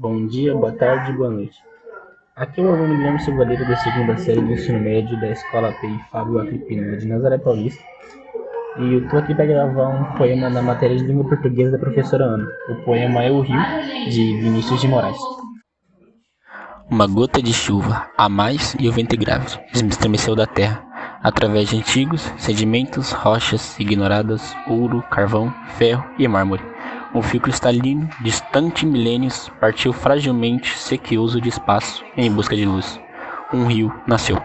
Bom dia, boa tarde, boa noite. Aqui é o aluno Guilherme Silvadeiro da segunda série do ensino médio da Escola PI Fábio Agripino de Nazaré Paulista. E eu tô aqui para gravar um poema da matéria de língua portuguesa da professora Ana. O poema é O Rio, de Vinícius de Moraes. Uma gota de chuva, a mais e o vento grave, estremeceu da terra, através de antigos sedimentos, rochas ignoradas, ouro, carvão, ferro e mármore. Um fio cristalino, distante milênios, partiu fragilmente, sequioso de espaço, em busca de luz. Um rio nasceu.